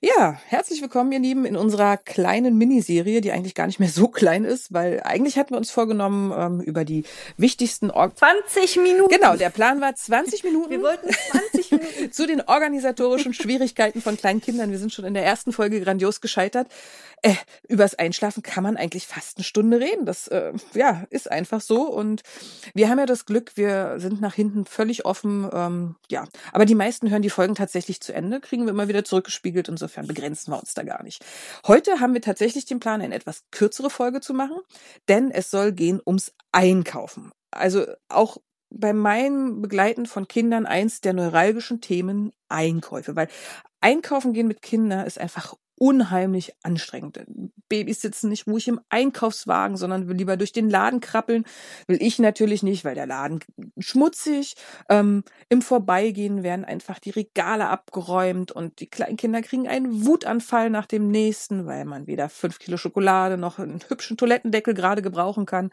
Ja, herzlich willkommen, ihr Lieben, in unserer kleinen Miniserie, die eigentlich gar nicht mehr so klein ist, weil eigentlich hatten wir uns vorgenommen, ähm, über die wichtigsten Org 20 Minuten. Genau, der Plan war 20 Minuten. Wir wollten 20 Minuten. zu den organisatorischen Schwierigkeiten von kleinen Kindern. Wir sind schon in der ersten Folge grandios gescheitert. Äh, übers Einschlafen kann man eigentlich fast eine Stunde reden. Das äh, ja ist einfach so. Und wir haben ja das Glück, wir sind nach hinten völlig offen. Ähm, ja, aber die meisten hören die Folgen tatsächlich zu Ende, kriegen wir immer wieder zurückgespiegelt. Insofern begrenzen wir uns da gar nicht. Heute haben wir tatsächlich den Plan, eine etwas kürzere Folge zu machen, denn es soll gehen ums Einkaufen. Also auch bei meinem Begleiten von Kindern eins der neuralgischen Themen Einkäufe, weil Einkaufen gehen mit Kindern ist einfach unheimlich anstrengend. Babys sitzen nicht ruhig im Einkaufswagen, sondern will lieber durch den Laden krabbeln. Will ich natürlich nicht, weil der Laden schmutzig. Ähm, Im Vorbeigehen werden einfach die Regale abgeräumt und die kleinen Kinder kriegen einen Wutanfall nach dem nächsten, weil man weder fünf Kilo Schokolade noch einen hübschen Toilettendeckel gerade gebrauchen kann.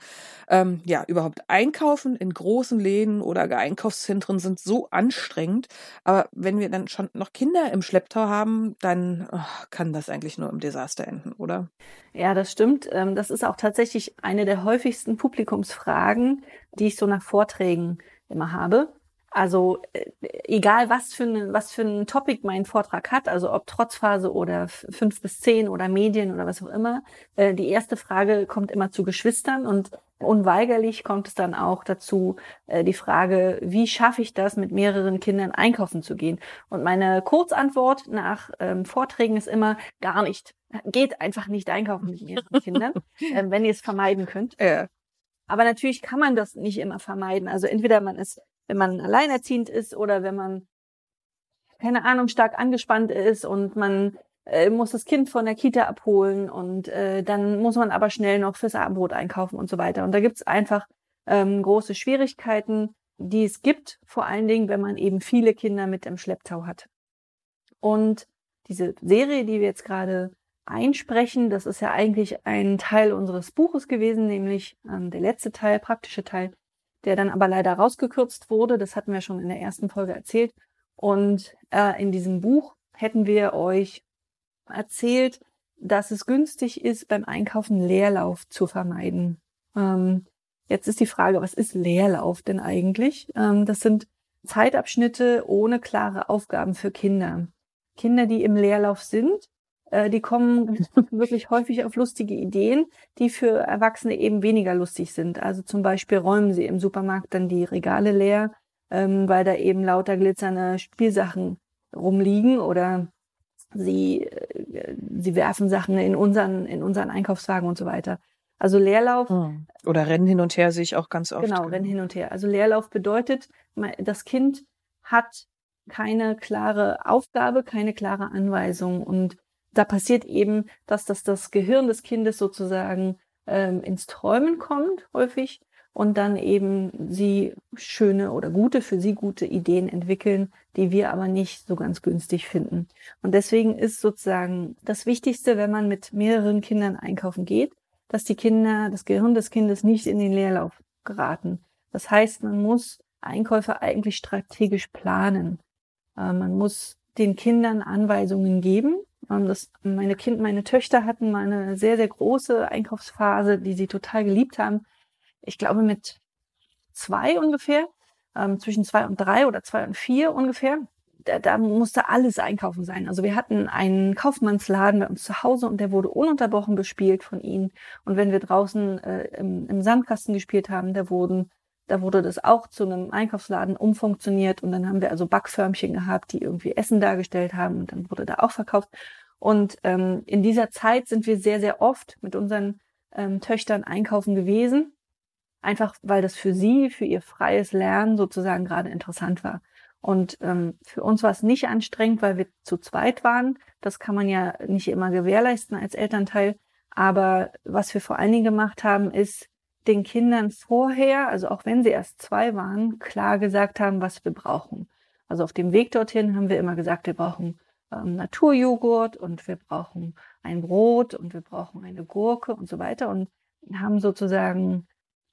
Ähm, ja, überhaupt einkaufen in großen Läden oder Einkaufszentren sind so anstrengend. Aber wenn wir dann schon noch Kinder im Schlepptau haben, dann oh, kann das eigentlich nur im Desaster enden, oder? Ja, das stimmt. Ähm, das ist auch tatsächlich eine der häufigsten Publikumsfragen, die ich so nach Vorträgen immer habe. Also äh, egal was für ein was für ein Topic mein Vortrag hat, also ob Trotzphase oder fünf bis zehn oder Medien oder was auch immer, äh, die erste Frage kommt immer zu Geschwistern und unweigerlich kommt es dann auch dazu äh, die Frage, wie schaffe ich das, mit mehreren Kindern einkaufen zu gehen? Und meine Kurzantwort nach ähm, Vorträgen ist immer gar nicht. Geht einfach nicht einkaufen mit mehreren Kindern, äh, wenn ihr es vermeiden könnt. Ja. Aber natürlich kann man das nicht immer vermeiden. Also entweder man ist wenn man alleinerziehend ist oder wenn man, keine Ahnung, stark angespannt ist und man äh, muss das Kind von der Kita abholen und äh, dann muss man aber schnell noch fürs Abendbrot einkaufen und so weiter. Und da gibt's einfach ähm, große Schwierigkeiten, die es gibt, vor allen Dingen, wenn man eben viele Kinder mit im Schlepptau hat. Und diese Serie, die wir jetzt gerade einsprechen, das ist ja eigentlich ein Teil unseres Buches gewesen, nämlich ähm, der letzte Teil, praktische Teil, der dann aber leider rausgekürzt wurde. Das hatten wir schon in der ersten Folge erzählt. Und äh, in diesem Buch hätten wir euch erzählt, dass es günstig ist, beim Einkaufen Leerlauf zu vermeiden. Ähm, jetzt ist die Frage, was ist Leerlauf denn eigentlich? Ähm, das sind Zeitabschnitte ohne klare Aufgaben für Kinder. Kinder, die im Leerlauf sind, äh, die kommen wirklich häufig auf lustige Ideen, die für Erwachsene eben weniger lustig sind. Also zum Beispiel räumen sie im Supermarkt dann die Regale leer, ähm, weil da eben lauter glitzernde Spielsachen rumliegen oder sie, äh, sie werfen Sachen in unseren, in unseren Einkaufswagen und so weiter. Also Leerlauf. Hm. Oder Rennen hin und her sehe ich auch ganz oft. Genau, Rennen hin und her. Also Leerlauf bedeutet, das Kind hat keine klare Aufgabe, keine klare Anweisung und da passiert eben, dass das, das Gehirn des Kindes sozusagen ähm, ins Träumen kommt, häufig, und dann eben sie schöne oder gute, für sie gute Ideen entwickeln, die wir aber nicht so ganz günstig finden. Und deswegen ist sozusagen das Wichtigste, wenn man mit mehreren Kindern einkaufen geht, dass die Kinder, das Gehirn des Kindes nicht in den Leerlauf geraten. Das heißt, man muss Einkäufe eigentlich strategisch planen. Äh, man muss den Kindern Anweisungen geben, ähm, das, meine Kind, meine Töchter hatten mal eine sehr, sehr große Einkaufsphase, die sie total geliebt haben. Ich glaube mit zwei ungefähr, ähm, zwischen zwei und drei oder zwei und vier ungefähr. Da, da musste alles einkaufen sein. Also wir hatten einen Kaufmannsladen bei uns zu Hause und der wurde ununterbrochen bespielt von ihnen. Und wenn wir draußen äh, im, im Sandkasten gespielt haben, da wurden da wurde das auch zu einem Einkaufsladen umfunktioniert und dann haben wir also Backförmchen gehabt, die irgendwie Essen dargestellt haben und dann wurde da auch verkauft. Und ähm, in dieser Zeit sind wir sehr, sehr oft mit unseren ähm, Töchtern einkaufen gewesen, einfach weil das für sie, für ihr freies Lernen sozusagen gerade interessant war. Und ähm, für uns war es nicht anstrengend, weil wir zu zweit waren. Das kann man ja nicht immer gewährleisten als Elternteil. Aber was wir vor allen Dingen gemacht haben, ist, den Kindern vorher, also auch wenn sie erst zwei waren, klar gesagt haben, was wir brauchen. Also auf dem Weg dorthin haben wir immer gesagt, wir brauchen ähm, Naturjoghurt und wir brauchen ein Brot und wir brauchen eine Gurke und so weiter und haben sozusagen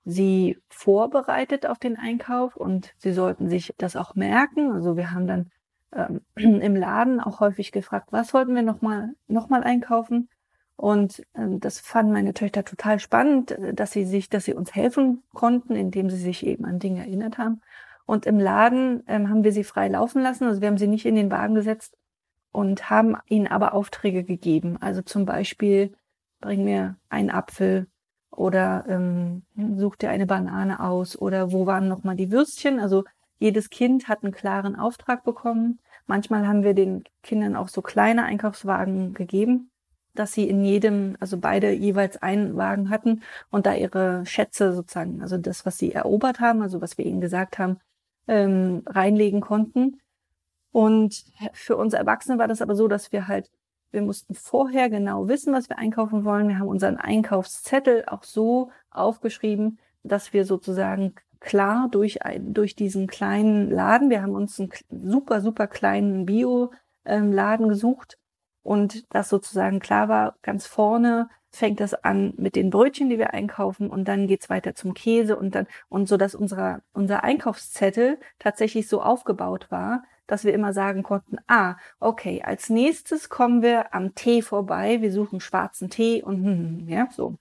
sie vorbereitet auf den Einkauf und sie sollten sich das auch merken. Also wir haben dann ähm, im Laden auch häufig gefragt, was wollten wir nochmal noch mal einkaufen? Und ähm, das fanden meine Töchter total spannend, äh, dass sie sich, dass sie uns helfen konnten, indem sie sich eben an Dinge erinnert haben. Und im Laden ähm, haben wir sie frei laufen lassen. Also wir haben sie nicht in den Wagen gesetzt und haben ihnen aber Aufträge gegeben. Also zum Beispiel, bring mir einen Apfel oder ähm, such dir eine Banane aus oder wo waren nochmal die Würstchen? Also jedes Kind hat einen klaren Auftrag bekommen. Manchmal haben wir den Kindern auch so kleine Einkaufswagen gegeben dass sie in jedem, also beide jeweils einen Wagen hatten und da ihre Schätze sozusagen, also das, was sie erobert haben, also was wir ihnen gesagt haben, ähm, reinlegen konnten. Und für uns Erwachsene war das aber so, dass wir halt, wir mussten vorher genau wissen, was wir einkaufen wollen. Wir haben unseren Einkaufszettel auch so aufgeschrieben, dass wir sozusagen klar durch, durch diesen kleinen Laden, wir haben uns einen super, super kleinen Bio-Laden ähm, gesucht, und das sozusagen klar war, ganz vorne fängt das an mit den Brötchen, die wir einkaufen und dann geht's weiter zum Käse und dann und so, dass unser, unser Einkaufszettel tatsächlich so aufgebaut war, dass wir immer sagen konnten, ah, okay, als nächstes kommen wir am Tee vorbei, wir suchen schwarzen Tee und hm, hm, hm ja, so.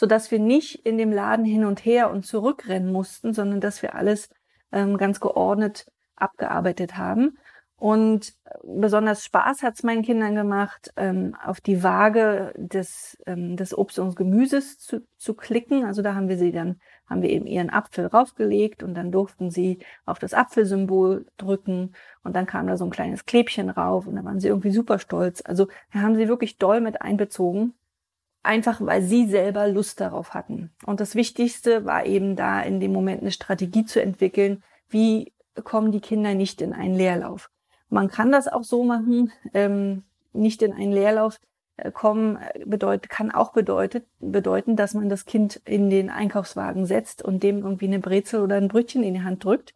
Dass wir nicht in dem Laden hin und her und zurückrennen mussten, sondern dass wir alles ähm, ganz geordnet abgearbeitet haben. Und besonders Spaß hat es meinen Kindern gemacht, ähm, auf die Waage des, ähm, des Obst und Gemüses zu, zu klicken. Also da haben wir sie dann, haben wir eben ihren Apfel raufgelegt und dann durften sie auf das Apfelsymbol drücken und dann kam da so ein kleines Klebchen rauf und dann waren sie irgendwie super stolz. Also da haben sie wirklich doll mit einbezogen. Einfach weil sie selber Lust darauf hatten. Und das Wichtigste war eben da in dem Moment eine Strategie zu entwickeln, wie kommen die Kinder nicht in einen Leerlauf. Man kann das auch so machen, ähm, nicht in einen Leerlauf kommen, äh, bedeutet, kann auch bedeutet, bedeuten, dass man das Kind in den Einkaufswagen setzt und dem irgendwie eine Brezel oder ein Brötchen in die Hand drückt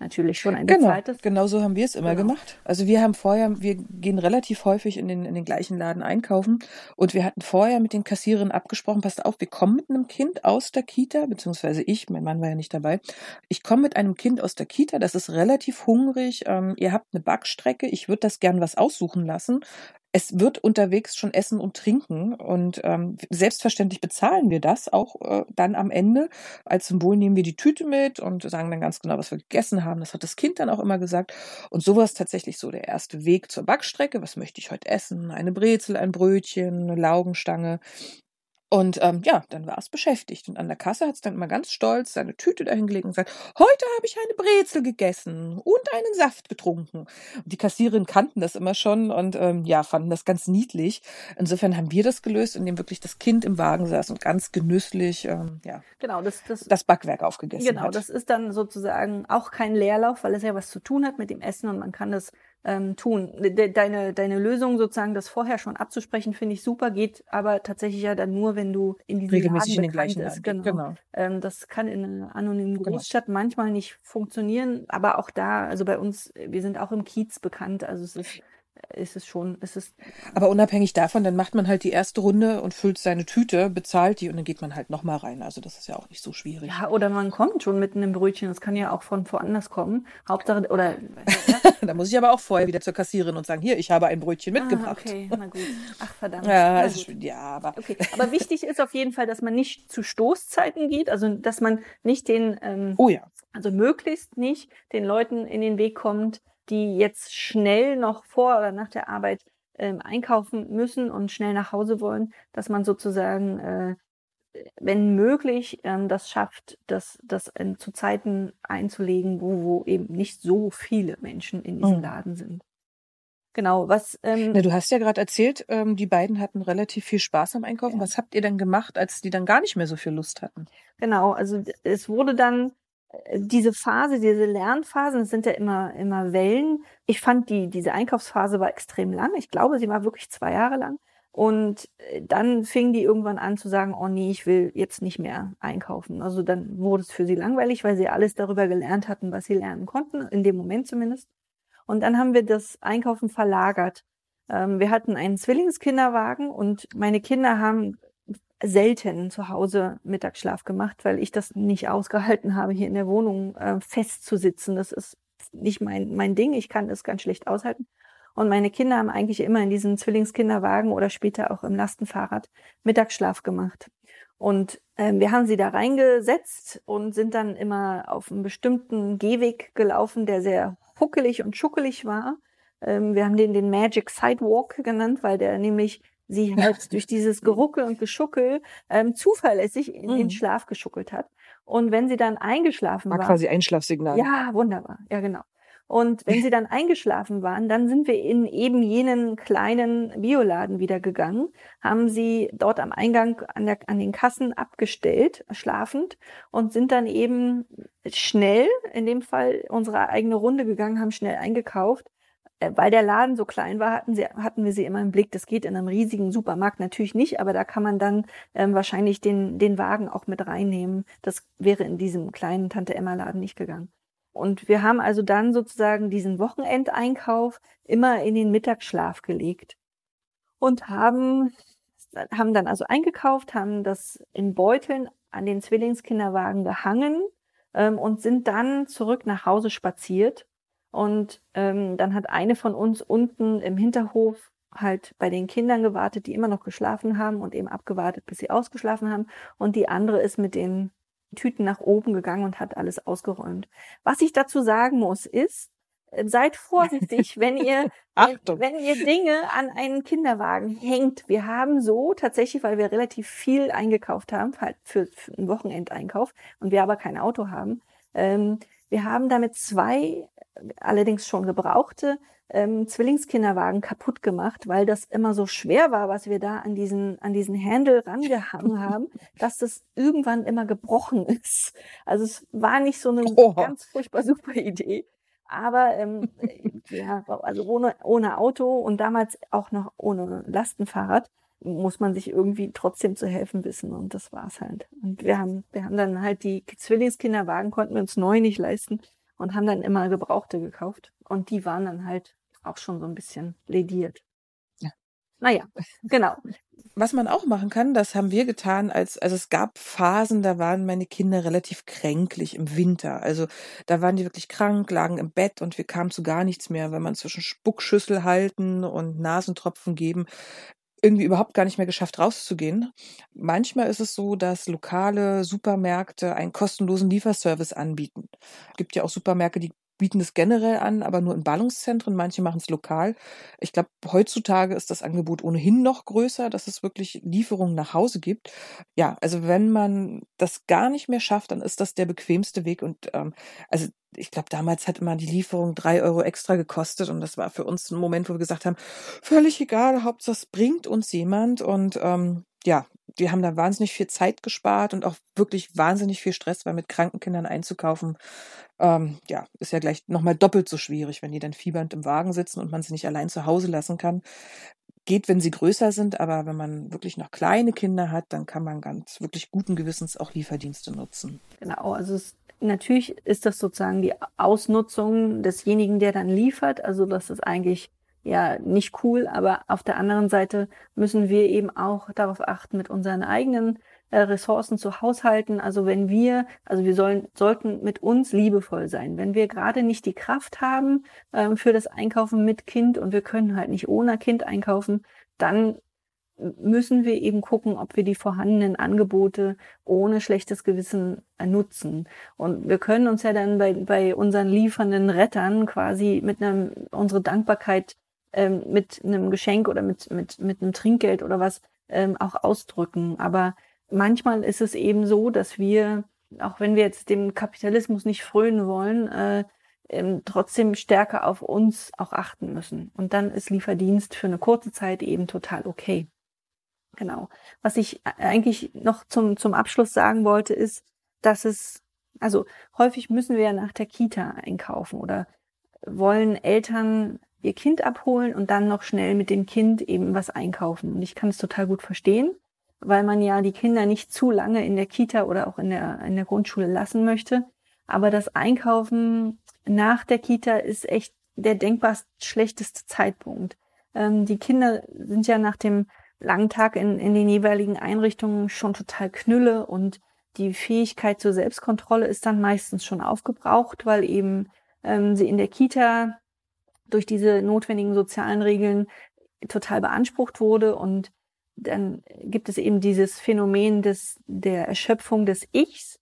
natürlich schon ein genau, zweites. Genau so haben wir es immer genau. gemacht. Also wir haben vorher, wir gehen relativ häufig in den, in den gleichen Laden einkaufen und wir hatten vorher mit den Kassierern abgesprochen, passt auf, wir kommen mit einem Kind aus der Kita, beziehungsweise ich, mein Mann war ja nicht dabei. Ich komme mit einem Kind aus der Kita, das ist relativ hungrig, ähm, ihr habt eine Backstrecke, ich würde das gern was aussuchen lassen es wird unterwegs schon Essen und Trinken und ähm, selbstverständlich bezahlen wir das auch äh, dann am Ende. Als Symbol nehmen wir die Tüte mit und sagen dann ganz genau, was wir gegessen haben. Das hat das Kind dann auch immer gesagt. Und so war es tatsächlich so der erste Weg zur Backstrecke. Was möchte ich heute essen? Eine Brezel, ein Brötchen, eine Laugenstange. Und ähm, ja, dann war es beschäftigt. Und an der Kasse hat es dann immer ganz stolz seine Tüte dahingelegt und gesagt, heute habe ich eine Brezel gegessen und einen Saft getrunken. Und die Kassiererin kannten das immer schon und ähm, ja, fanden das ganz niedlich. Insofern haben wir das gelöst, indem wirklich das Kind im Wagen saß und ganz genüsslich ähm, ja, genau, das, das, das Backwerk aufgegessen genau, hat. Genau, das ist dann sozusagen auch kein Leerlauf, weil es ja was zu tun hat mit dem Essen und man kann das ähm, tun. De deine, deine Lösung sozusagen, das vorher schon abzusprechen, finde ich super, geht aber tatsächlich ja dann nur, wenn du in diesem Regelmäßig Laden in den gleichen ist. Genau. genau. Ähm, das kann in einer anonymen genau. Großstadt genau. manchmal nicht funktionieren, aber auch da, also bei uns, wir sind auch im Kiez bekannt, also es ist ist es schon, ist es. Aber unabhängig davon, dann macht man halt die erste Runde und füllt seine Tüte, bezahlt die und dann geht man halt nochmal rein. Also das ist ja auch nicht so schwierig. Ja, oder man kommt schon mit einem Brötchen. Das kann ja auch von woanders kommen. Hauptsache, oder. Da muss ich aber auch vorher wieder zur Kassiererin und sagen, hier, ich habe ein Brötchen ah, mitgebracht. Ah, okay, na gut. Ach, verdammt. Ja, also, ja aber. Okay. Aber wichtig ist auf jeden Fall, dass man nicht zu Stoßzeiten geht. Also, dass man nicht den, ähm, oh ja. Also möglichst nicht den Leuten in den Weg kommt, die jetzt schnell noch vor oder nach der Arbeit ähm, einkaufen müssen und schnell nach Hause wollen, dass man sozusagen, äh, wenn möglich, ähm, das schafft, das, das in, zu Zeiten einzulegen, wo, wo eben nicht so viele Menschen in diesem mhm. Laden sind. Genau, was. Ähm, Na, du hast ja gerade erzählt, ähm, die beiden hatten relativ viel Spaß am Einkaufen. Ja. Was habt ihr denn gemacht, als die dann gar nicht mehr so viel Lust hatten? Genau, also es wurde dann diese Phase, diese Lernphasen, das sind ja immer, immer Wellen. Ich fand die, diese Einkaufsphase war extrem lang. Ich glaube, sie war wirklich zwei Jahre lang. Und äh, dann fingen die irgendwann an zu sagen, oh nee, ich will jetzt nicht mehr einkaufen. Also dann wurde es für sie langweilig, weil sie alles darüber gelernt hatten, was sie lernen konnten, in dem Moment zumindest. Und dann haben wir das Einkaufen verlagert. Ähm, wir hatten einen Zwillingskinderwagen und meine Kinder haben selten zu Hause Mittagsschlaf gemacht, weil ich das nicht ausgehalten habe, hier in der Wohnung äh, festzusitzen. Das ist nicht mein, mein Ding. Ich kann das ganz schlecht aushalten. Und meine Kinder haben eigentlich immer in diesem Zwillingskinderwagen oder später auch im Lastenfahrrad Mittagsschlaf gemacht. Und ähm, wir haben sie da reingesetzt und sind dann immer auf einen bestimmten Gehweg gelaufen, der sehr huckelig und schuckelig war. Ähm, wir haben den den Magic Sidewalk genannt, weil der nämlich sie halt durch dieses Geruckel und Geschuckel ähm, zuverlässig in den mhm. Schlaf geschuckelt hat. Und wenn sie dann eingeschlafen war. War quasi Einschlafsignal. Ja, wunderbar. Ja, genau. Und wenn sie dann eingeschlafen waren, dann sind wir in eben jenen kleinen Bioladen wieder gegangen, haben sie dort am Eingang an, der, an den Kassen abgestellt, schlafend, und sind dann eben schnell, in dem Fall unsere eigene Runde gegangen, haben schnell eingekauft. Äh, weil der Laden so klein war, hatten, sie, hatten wir sie immer im Blick. Das geht in einem riesigen Supermarkt natürlich nicht, aber da kann man dann ähm, wahrscheinlich den, den Wagen auch mit reinnehmen. Das wäre in diesem kleinen Tante-Emma-Laden nicht gegangen. Und wir haben also dann sozusagen diesen Wochenendeinkauf immer in den Mittagsschlaf gelegt und haben, haben dann also eingekauft, haben das in Beuteln an den Zwillingskinderwagen gehangen ähm, und sind dann zurück nach Hause spaziert. Und ähm, dann hat eine von uns unten im Hinterhof halt bei den Kindern gewartet, die immer noch geschlafen haben und eben abgewartet, bis sie ausgeschlafen haben. Und die andere ist mit den Tüten nach oben gegangen und hat alles ausgeräumt. Was ich dazu sagen muss, ist, äh, seid vorsichtig, wenn ihr, wenn, wenn ihr Dinge an einen Kinderwagen hängt. Wir haben so tatsächlich, weil wir relativ viel eingekauft haben, halt für, für einen Wochenendeinkauf und wir aber kein Auto haben, ähm, wir haben damit zwei, allerdings schon gebrauchte, ähm, Zwillingskinderwagen kaputt gemacht, weil das immer so schwer war, was wir da an diesen, an diesen Handle rangehangen haben, dass das irgendwann immer gebrochen ist. Also es war nicht so eine oh. ganz furchtbar super Idee. Aber ähm, ja, also ohne, ohne Auto und damals auch noch ohne Lastenfahrrad muss man sich irgendwie trotzdem zu helfen wissen und das war's halt. Und wir haben, wir haben dann halt die Zwillingskinderwagen konnten wir uns neu nicht leisten und haben dann immer Gebrauchte gekauft. Und die waren dann halt auch schon so ein bisschen lediert. Ja. Naja, genau. Was man auch machen kann, das haben wir getan, als, also es gab Phasen, da waren meine Kinder relativ kränklich im Winter. Also da waren die wirklich krank, lagen im Bett und wir kamen zu gar nichts mehr, wenn man zwischen Spuckschüssel halten und Nasentropfen geben irgendwie überhaupt gar nicht mehr geschafft, rauszugehen. Manchmal ist es so, dass lokale Supermärkte einen kostenlosen Lieferservice anbieten. Es gibt ja auch Supermärkte, die bieten das generell an, aber nur in Ballungszentren. Manche machen es lokal. Ich glaube, heutzutage ist das Angebot ohnehin noch größer, dass es wirklich Lieferungen nach Hause gibt. Ja, also wenn man das gar nicht mehr schafft, dann ist das der bequemste Weg. Und ähm, also ich glaube, damals hat immer die Lieferung drei Euro extra gekostet und das war für uns ein Moment, wo wir gesagt haben, völlig egal, Hauptsache es bringt uns jemand und ähm, ja, wir haben da wahnsinnig viel Zeit gespart und auch wirklich wahnsinnig viel Stress, weil mit kranken Kindern einzukaufen, ähm, ja, ist ja gleich nochmal doppelt so schwierig, wenn die dann fiebernd im Wagen sitzen und man sie nicht allein zu Hause lassen kann. Geht, wenn sie größer sind, aber wenn man wirklich noch kleine Kinder hat, dann kann man ganz wirklich guten Gewissens auch Lieferdienste nutzen. Genau, also es natürlich ist das sozusagen die Ausnutzung desjenigen, der dann liefert. Also das ist eigentlich ja nicht cool, aber auf der anderen Seite müssen wir eben auch darauf achten, mit unseren eigenen äh, Ressourcen zu haushalten. Also wenn wir, also wir sollen, sollten mit uns liebevoll sein. Wenn wir gerade nicht die Kraft haben ähm, für das Einkaufen mit Kind und wir können halt nicht ohne Kind einkaufen, dann müssen wir eben gucken, ob wir die vorhandenen Angebote ohne schlechtes Gewissen äh, nutzen. Und wir können uns ja dann bei, bei unseren liefernden Rettern quasi mit einem, unsere Dankbarkeit ähm, mit einem Geschenk oder mit, mit, mit einem Trinkgeld oder was ähm, auch ausdrücken. Aber manchmal ist es eben so, dass wir, auch wenn wir jetzt dem Kapitalismus nicht frönen wollen, äh, ähm, trotzdem stärker auf uns auch achten müssen. Und dann ist Lieferdienst für eine kurze Zeit eben total okay. Genau. Was ich eigentlich noch zum, zum Abschluss sagen wollte, ist, dass es, also häufig müssen wir ja nach der Kita einkaufen oder wollen Eltern ihr Kind abholen und dann noch schnell mit dem Kind eben was einkaufen. Und ich kann es total gut verstehen, weil man ja die Kinder nicht zu lange in der Kita oder auch in der, in der Grundschule lassen möchte. Aber das Einkaufen nach der Kita ist echt der denkbar schlechteste Zeitpunkt. Ähm, die Kinder sind ja nach dem langen Tag in, in den jeweiligen Einrichtungen schon total knülle und die Fähigkeit zur Selbstkontrolle ist dann meistens schon aufgebraucht, weil eben ähm, sie in der Kita durch diese notwendigen sozialen Regeln total beansprucht wurde und dann gibt es eben dieses Phänomen des, der Erschöpfung des Ichs,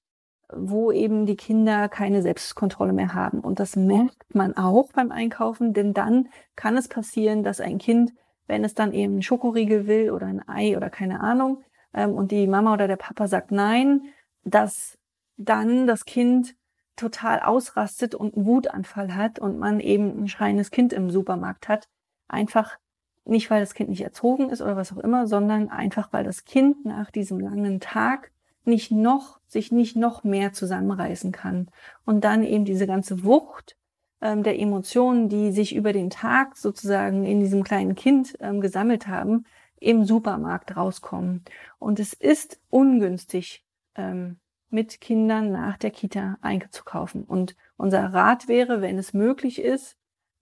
wo eben die Kinder keine Selbstkontrolle mehr haben. Und das merkt man auch beim Einkaufen, denn dann kann es passieren, dass ein Kind, wenn es dann eben einen Schokoriegel will oder ein Ei oder keine Ahnung, ähm, und die Mama oder der Papa sagt nein, dass dann das Kind total ausrastet und einen Wutanfall hat und man eben ein schreiendes Kind im Supermarkt hat. Einfach nicht, weil das Kind nicht erzogen ist oder was auch immer, sondern einfach, weil das Kind nach diesem langen Tag nicht noch, sich nicht noch mehr zusammenreißen kann. Und dann eben diese ganze Wucht ähm, der Emotionen, die sich über den Tag sozusagen in diesem kleinen Kind ähm, gesammelt haben, im Supermarkt rauskommen. Und es ist ungünstig, ähm, mit Kindern nach der Kita einzukaufen. Und unser Rat wäre, wenn es möglich ist,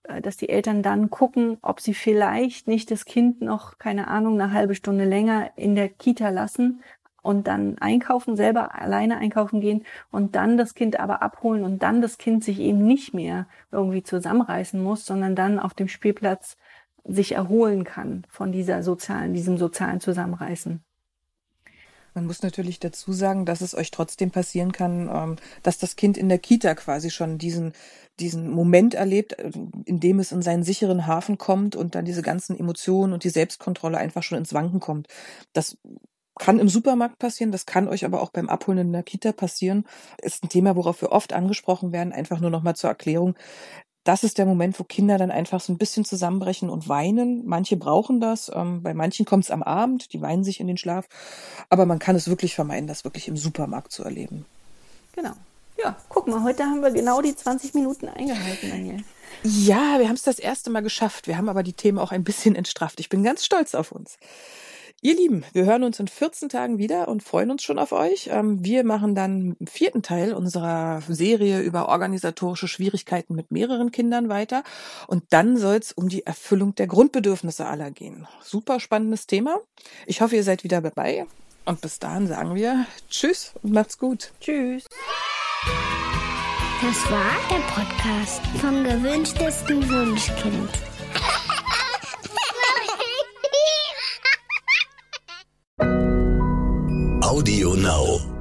äh, dass die Eltern dann gucken, ob sie vielleicht nicht das Kind noch, keine Ahnung, eine halbe Stunde länger in der Kita lassen und dann einkaufen, selber alleine einkaufen gehen und dann das Kind aber abholen und dann das Kind sich eben nicht mehr irgendwie zusammenreißen muss, sondern dann auf dem Spielplatz sich erholen kann von dieser sozialen, diesem sozialen Zusammenreißen. Man muss natürlich dazu sagen, dass es euch trotzdem passieren kann, ähm, dass das Kind in der Kita quasi schon diesen, diesen Moment erlebt, äh, in dem es in seinen sicheren Hafen kommt und dann diese ganzen Emotionen und die Selbstkontrolle einfach schon ins Wanken kommt. Das kann im Supermarkt passieren, das kann euch aber auch beim Abholen in der Kita passieren. Ist ein Thema, worauf wir oft angesprochen werden. Einfach nur nochmal zur Erklärung das ist der Moment, wo Kinder dann einfach so ein bisschen zusammenbrechen und weinen. Manche brauchen das, ähm, bei manchen kommt es am Abend, die weinen sich in den Schlaf. Aber man kann es wirklich vermeiden, das wirklich im Supermarkt zu erleben. Genau. Ja, guck mal, heute haben wir genau die 20 Minuten eingehalten, Daniel. Ja, wir haben es das erste Mal geschafft. Wir haben aber die Themen auch ein bisschen entstrafft. Ich bin ganz stolz auf uns. Ihr Lieben, wir hören uns in 14 Tagen wieder und freuen uns schon auf euch. Ähm, wir machen dann im vierten Teil unserer Serie über organisatorische Schwierigkeiten mit mehreren Kindern weiter. Und dann soll es um die Erfüllung der Grundbedürfnisse aller gehen. Super spannendes Thema. Ich hoffe, ihr seid wieder dabei. Und bis dahin sagen wir Tschüss und macht's gut. Tschüss. Das war der Podcast vom gewünschtesten Wunschkind. Audio Now.